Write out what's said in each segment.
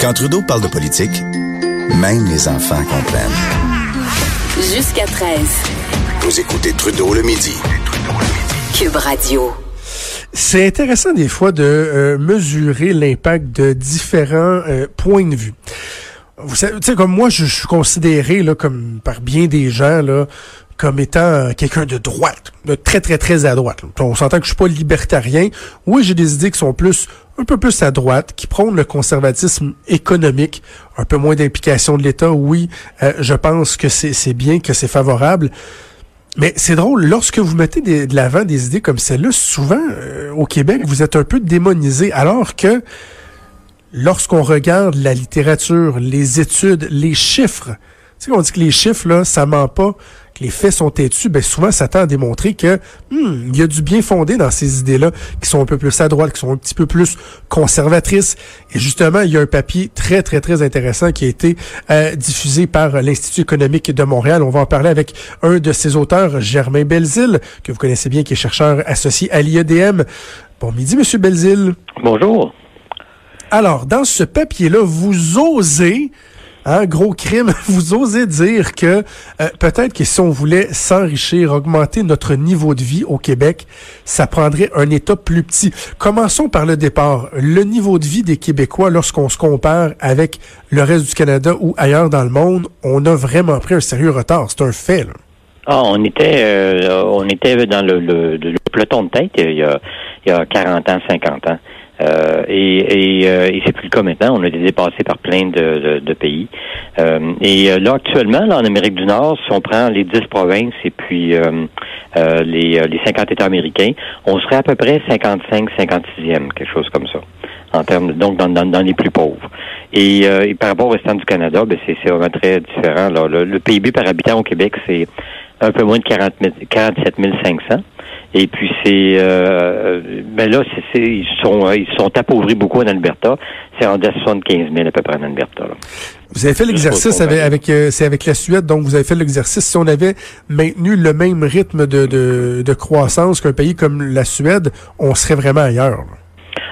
Quand Trudeau parle de politique, même les enfants comprennent. Jusqu'à 13. Vous écoutez Trudeau le midi. Cube Radio. C'est intéressant des fois de euh, mesurer l'impact de différents euh, points de vue. Vous savez, tu sais, comme moi, je, je suis considéré là, comme par bien des gens là, comme étant quelqu'un de droite, de très très très à droite. On s'entend que je suis pas libertarien. Oui, j'ai des idées qui sont plus un peu plus à droite, qui prônent le conservatisme économique, un peu moins d'implication de l'État. Oui, euh, je pense que c'est bien, que c'est favorable. Mais c'est drôle, lorsque vous mettez de l'avant des idées comme celle-là, souvent euh, au Québec, vous êtes un peu démonisé, alors que lorsqu'on regarde la littérature, les études, les chiffres, tu sais qu'on dit que les chiffres, là, ça ment pas, les faits sont têtus, ben souvent ça tend à démontrer que hmm, il y a du bien fondé dans ces idées-là, qui sont un peu plus à droite, qui sont un petit peu plus conservatrices. Et justement, il y a un papier très, très, très intéressant qui a été euh, diffusé par l'Institut économique de Montréal. On va en parler avec un de ses auteurs, Germain Belzile, que vous connaissez bien, qui est chercheur associé à l'IEDM. Bon midi, Monsieur Belzile. Bonjour. Alors, dans ce papier-là, vous osez, hein, gros crime, vous osez dire que euh, peut-être que si on voulait s'enrichir, augmenter notre niveau de vie au Québec, ça prendrait un État plus petit. Commençons par le départ. Le niveau de vie des Québécois, lorsqu'on se compare avec le reste du Canada ou ailleurs dans le monde, on a vraiment pris un sérieux retard. C'est un fait. Là. Ah, on était euh, on était dans le, le, le peloton de tête il y, a, il y a 40 ans, 50 ans. Euh, et et, euh, et c'est plus le cas maintenant. On a été dépassé par plein de, de, de pays. Euh, et euh, là, actuellement, là, en Amérique du Nord, si on prend les 10 provinces et puis euh, euh, les, les 50 États américains, on serait à peu près 55, 56e, quelque chose comme ça. En termes de- donc dans, dans, dans les plus pauvres. Et, et par rapport au restant du Canada, ben c'est c'est vraiment très différent. Là. Le, le PIB par habitant au Québec, c'est un peu moins de 40 000 47 500. Et puis c'est euh, ben là, c'est, c'est- ils sont euh, ils sont appauvris beaucoup en Alberta. C'est rendu à 75 000 à peu près en Alberta. Là. Vous avez fait l'exercice avec, avec euh, c'est avec la Suède, donc vous avez fait l'exercice. Si on avait maintenu le même rythme de, de, de croissance qu'un pays comme la Suède, on serait vraiment ailleurs. là.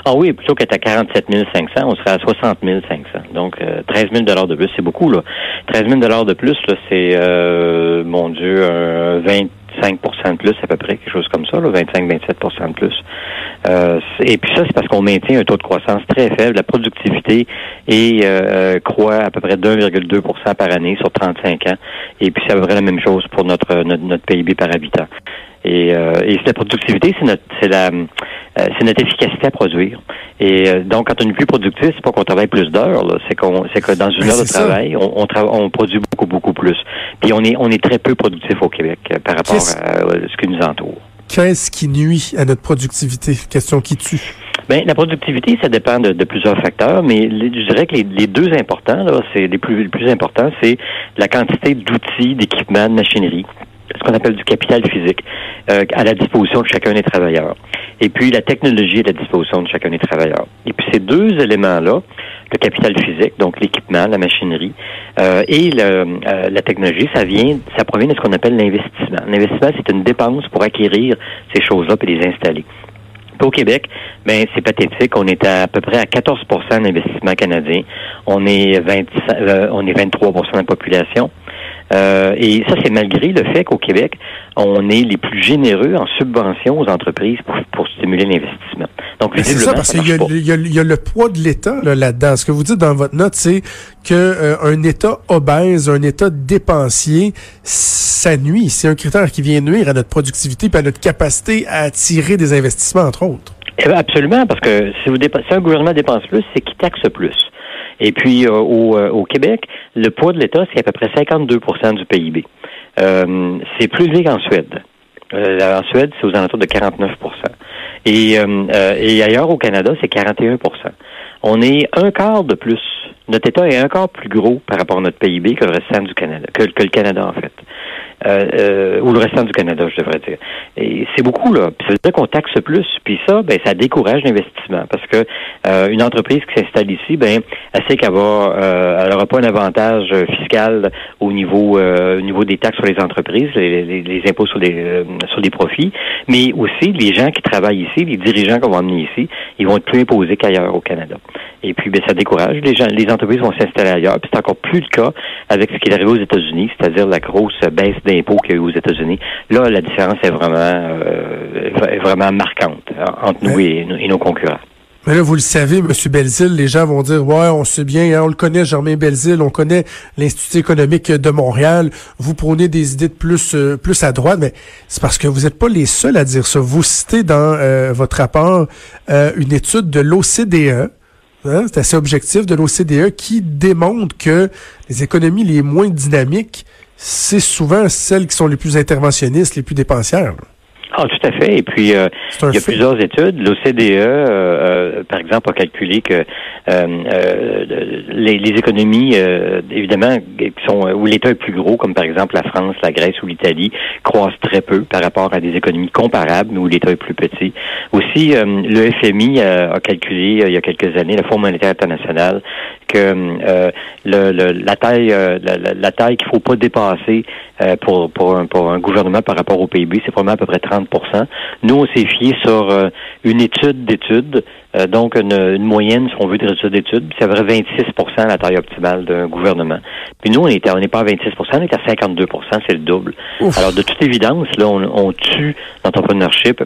Ah oui, plutôt qu'être à 47 500, on serait à 60 500. Donc, euh, 13 000 de plus, c'est beaucoup, là. 13 000 de plus, là, c'est, euh, mon Dieu, un 25 de plus à peu près, quelque chose comme ça, là, 25-27% de plus. Euh, et puis ça, c'est parce qu'on maintient un taux de croissance très faible. La productivité est, euh, croît à peu près d'1,2 par année sur 35 ans. Et puis c'est à peu près la même chose pour notre, notre, notre PIB par habitant. Et, euh, et la productivité, c'est notre, c'est la, euh, c'est notre efficacité à produire. Et euh, donc, quand on est plus productif, c'est pas qu'on travaille plus d'heures, là, c'est qu'on, c'est que dans une Ben, heure de ça. travail, on, on, on produit beaucoup, beaucoup plus. Puis on est, on est très peu productif au Québec euh, par rapport Qu'est-ce- à, euh, ce qui nous entoure. Qu'est-ce qui nuit à notre productivité? Question qui tue. Ben, la productivité, ça dépend de, de plusieurs facteurs, mais les- je dirais que les, les deux importants, là, c'est les plus, les plus importants, c'est la quantité d'outils, d'équipements, de machinerie, ce qu'on appelle du capital physique, euh, à la disposition de chacun des travailleurs. Et puis la technologie à la disposition de chacun des travailleurs. Et puis ces deux éléments-là, le capital physique, donc l'équipement, la machinerie, euh, et le, euh, la technologie, ça vient, ça provient de ce qu'on appelle l'investissement. L'investissement, c'est une dépense pour acquérir ces choses-là et les installer. Puis Au Québec, ben c'est pathétique. On est à, peu près à 14 d'investissement canadien. On est 20, euh, on est 23% de la population. Euh, et ça, c'est malgré le fait qu'au Québec, on est les plus généreux en subventions aux entreprises pour, pour stimuler l'investissement. Donc, c'est ça, parce qu'il y, a- y y le poids de l'État là, là-dedans. Ce que vous dites dans votre note, c'est que euh, un État obèse, un État dépensier, ça nuit. C'est un critère qui vient nuire à notre productivité et à notre capacité à attirer des investissements, entre autres. Eh ben, absolument, parce que si, vous dépa- si un gouvernement dépense plus, c'est qu'il taxe plus. Et puis euh, au, euh, au Québec, le poids de l'État, c'est à peu près 52% du PIB. Euh, c'est plus élevé qu'en Suède. en Suède, c'est aux alentours de 49 et, et ailleurs au Canada, c'est 41% On est un quart de plus. Notre État est un quart plus gros par rapport à notre PIB que le restant du Canada, que le Canada en fait. Euh, euh, ou le restant du Canada, je devrais dire. Et c'est beaucoup, là. Puis ça veut dire qu'on taxe plus. Puis ça, ben, ça décourage l'investissement. Parce que euh, une entreprise qui s'installe ici, ben, elle sait qu'elle elle n'aura pas un avantage fiscal au niveau au niveau des taxes sur les entreprises, les, les, impôts sur les sur les profits, mais aussi les gens qui travaillent ici, les dirigeants qu'on va emmener ici, ils vont être plus imposés qu'ailleurs au Canada. Et puis ben, ça décourage. Les gens, les entreprises vont s'installer ailleurs. Puis c'est encore plus le cas avec ce qui est arrivé aux États-Unis, c'est-à-dire la grosse baisse d'impôts qu'il y a eu aux États-Unis. Là, la différence est vraiment, euh, vraiment marquante hein, entre nous et, nos concurrents. Mais là, vous le savez, M. Belzile, les gens vont dire, ouais, on sait bien, hein, on le connaît, Germain Belzile, on connaît l'Institut économique de Montréal, vous prenez des idées de plus, euh, plus à droite, mais c'est parce que vous n'êtes pas les seuls à dire ça. Vous citez dans euh, votre rapport une étude de l'OCDE, hein, c'est assez objectif, de l'OCDE, qui démontre que les économies les moins dynamiques c'est souvent celles qui sont les plus interventionnistes, les plus dépensières. Ah, tout à fait. Et puis, euh, il y a plusieurs études. L'OCDE, euh, euh, par exemple, a calculé que les, économies, évidemment, qui sont où l'État est plus gros, comme par exemple la France, la Grèce ou l'Italie, croissent très peu par rapport à des économies comparables, mais où l'État est plus petit. Aussi, le FMI a calculé il y a quelques années, le Fonds monétaire international, que le, la taille, la, taille qu'il faut pas dépasser pour, pour, un, pour un gouvernement par rapport au PIB, c'est probablement à peu près 30% nous, on s'est fié sur euh, une étude d'études, euh, donc une, moyenne, si on veut, de résultats d'études. C'est à vrai 26% la taille optimale d'un gouvernement. Puis nous, on n'est on pas à 26% on est à 52% c'est le double. Alors, de toute évidence, là, on, on tue l'entrepreneurship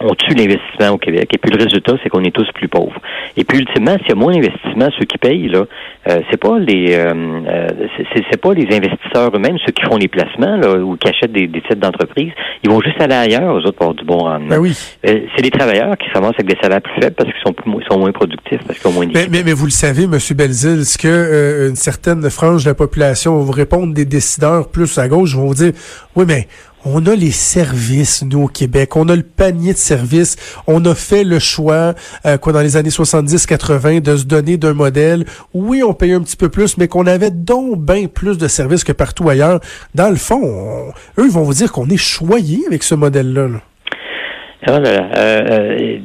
on tue l'investissement au Québec. Et puis le résultat, c'est qu'on est tous plus pauvres. Et puis ultimement, s'il y a moins d'investissement, ceux qui payent là, euh, c'est pas les, euh, euh c'est pas les investisseurs eux-mêmes, ceux qui font les placements là, ou qui achètent des, titres d'entreprise. Ils vont juste aller ailleurs, aux autres pour avoir du bon rendement. Ben oui. Euh, c'est les travailleurs qui s'avancent avec des salaires plus faibles parce qu'ils sont plus, sont moins productifs, parce qu'ils ont moins mais, mais, mais, vous le savez, M. Belzil, ce que une certaine frange de la population va vous répondre des décideurs plus à gauche vont vous dire, oui, mais on a les services, nous, au Québec. On a le panier de services. On a fait le choix, euh, quoi, dans les années 70-80, de se donner d'un modèle. Oui, on paye un petit peu plus, mais qu'on avait donc bien plus de services que partout ailleurs. Dans le fond, eux, ils vont vous dire qu'on est choyé avec ce modèle-là. là Oh là euh,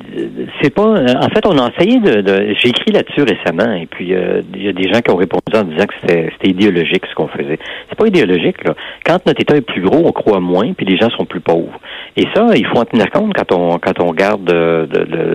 c'est pas. En fait, on a essayé de. J'ai écrit là-dessus récemment, et puis euh, il y a des gens qui ont répondu en disant que c'était idéologique ce qu'on faisait. C'est pas idéologique là. Quand notre État est plus gros, on croit moins, puis les gens sont plus pauvres. Et ça, il faut en tenir compte quand on quand on regarde euh,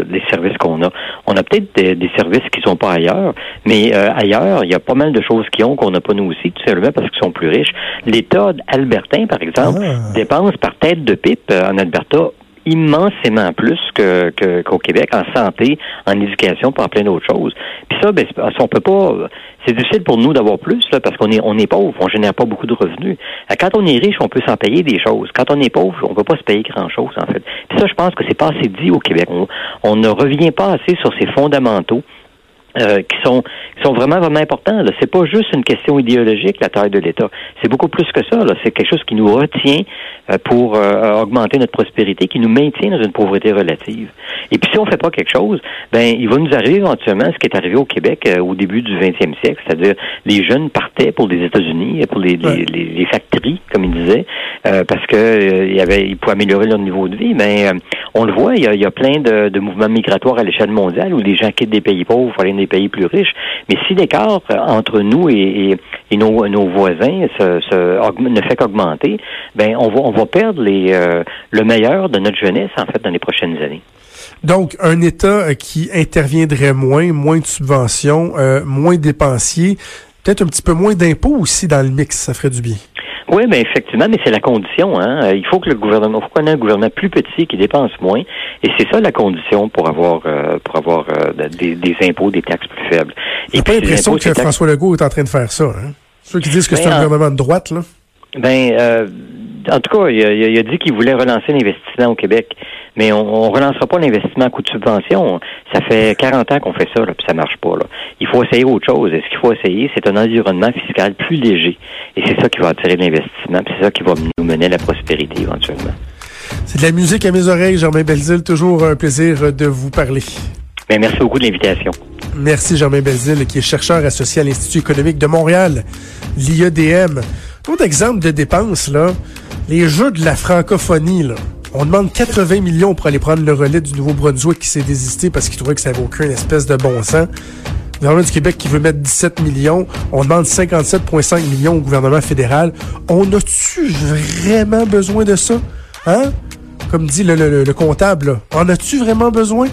les services qu'on a. On a peut-être des, services qui sont pas ailleurs, mais euh, ailleurs, il y a pas mal de choses qui ont qu'on n'a pas nous aussi, tout simplement parce qu'ils sont plus riches. L'État albertain, par exemple, ah. dépense par tête de pipe en Alberta immensément plus qu'au Québec en santé, en éducation, pour plein d'autres choses. Puis ça, ben, on peut pas. C'est difficile pour nous d'avoir plus là, parce qu'on est on est pauvre, on génère pas beaucoup de revenus. Euh, quand on est riche, on peut s'en payer des choses. Quand on est pauvre, on peut pas se payer grand chose en fait. Puis ça, je pense que c'est pas assez dit au Québec. on ne revient pas assez sur ces fondamentaux euh, qui sont qui sont vraiment vraiment importants. Là, c'est pas juste une question idéologique la taille de l'État. C'est beaucoup plus que ça. Là, c'est quelque chose qui nous retient euh, pour euh, augmenter notre prospérité, qui nous maintient dans une pauvreté relative. Et puis si on fait pas quelque chose, ben il va nous arriver éventuellement ce qui est arrivé au Québec au début du 20e siècle, c'est-à-dire les jeunes partaient pour les États-Unis, pour les, les, les, factories, comme ils disaient, parce que il y avait ils pouvaient améliorer leur niveau de vie. Mais on le voit, il y a, il y a plein de, de, mouvements migratoires à l'échelle mondiale où les gens quittent des pays pauvres pour aller des pays plus riches. Mais si l'écart entre nous et, nos, voisins ne fait qu'augmenter, ben on va, perdre les, euh, le meilleur de notre jeunesse, en fait, dans les prochaines années. Donc, un État euh, qui interviendrait moins, moins de subventions, euh, moins dépensiers, peut-être un petit peu moins d'impôts aussi dans le mix, ça ferait du bien. Oui, mais effectivement, mais c'est la condition. Hein? Euh, il faut que le gouvernement, faut qu'on ait un gouvernement plus petit qui dépense moins, et c'est ça la condition pour avoir euh, pour avoir euh, des, des, impôts, des taxes plus faibles. J'ai pas l'impression que François Legault est en train de faire ça. Hein? Ceux qui disent que c'est un gouvernement de droite, là. Ben, euh, en tout cas, il a, il a dit qu'il voulait relancer l'investissement au Québec, mais on, on relancera pas l'investissement à coup de subvention. Ça fait 40 ans qu'on fait ça, là, puis ça marche pas. Là. Il faut essayer autre chose. Et ce qu'il faut essayer, c'est un environnement fiscal plus léger. Et c'est ça qui va attirer l'investissement, c'est ça qui va nous mener à la prospérité éventuellement. C'est de la musique à mes oreilles, Germain Belzile. Toujours un plaisir de vous parler. Bien, merci beaucoup de l'invitation. Merci Germain Belzile, qui est chercheur associé à l'Institut économique de Montréal, l'IEDM. Autre exemple de dépenses, là, les jeux de la francophonie, là. On demande 80 millions pour aller prendre le relais du Nouveau-Brunswick qui s'est désisté parce qu'il trouvait que ça n'avait aucune espèce de bon sens. Le gouvernement du Québec qui veut mettre 17 millions. On demande 57,5 millions au gouvernement fédéral. On a-tu vraiment besoin de ça? Hein? Comme dit le, le, le comptable, là. en as-tu vraiment besoin?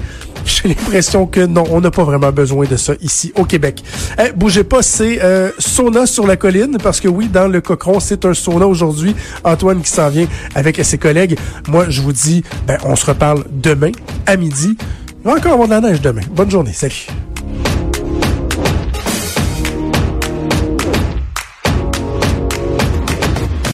J'ai l'impression que non, on n'a pas vraiment besoin de ça ici au Québec. Eh, bougez pas, c'est euh, sauna sur la colline, parce que oui, dans le Cochon, c'est un sauna aujourd'hui. Antoine qui s'en vient avec ses collègues. Moi, je vous dis, ben, on se reparle demain à midi. Il va encore avoir de la neige demain. Bonne journée. Salut.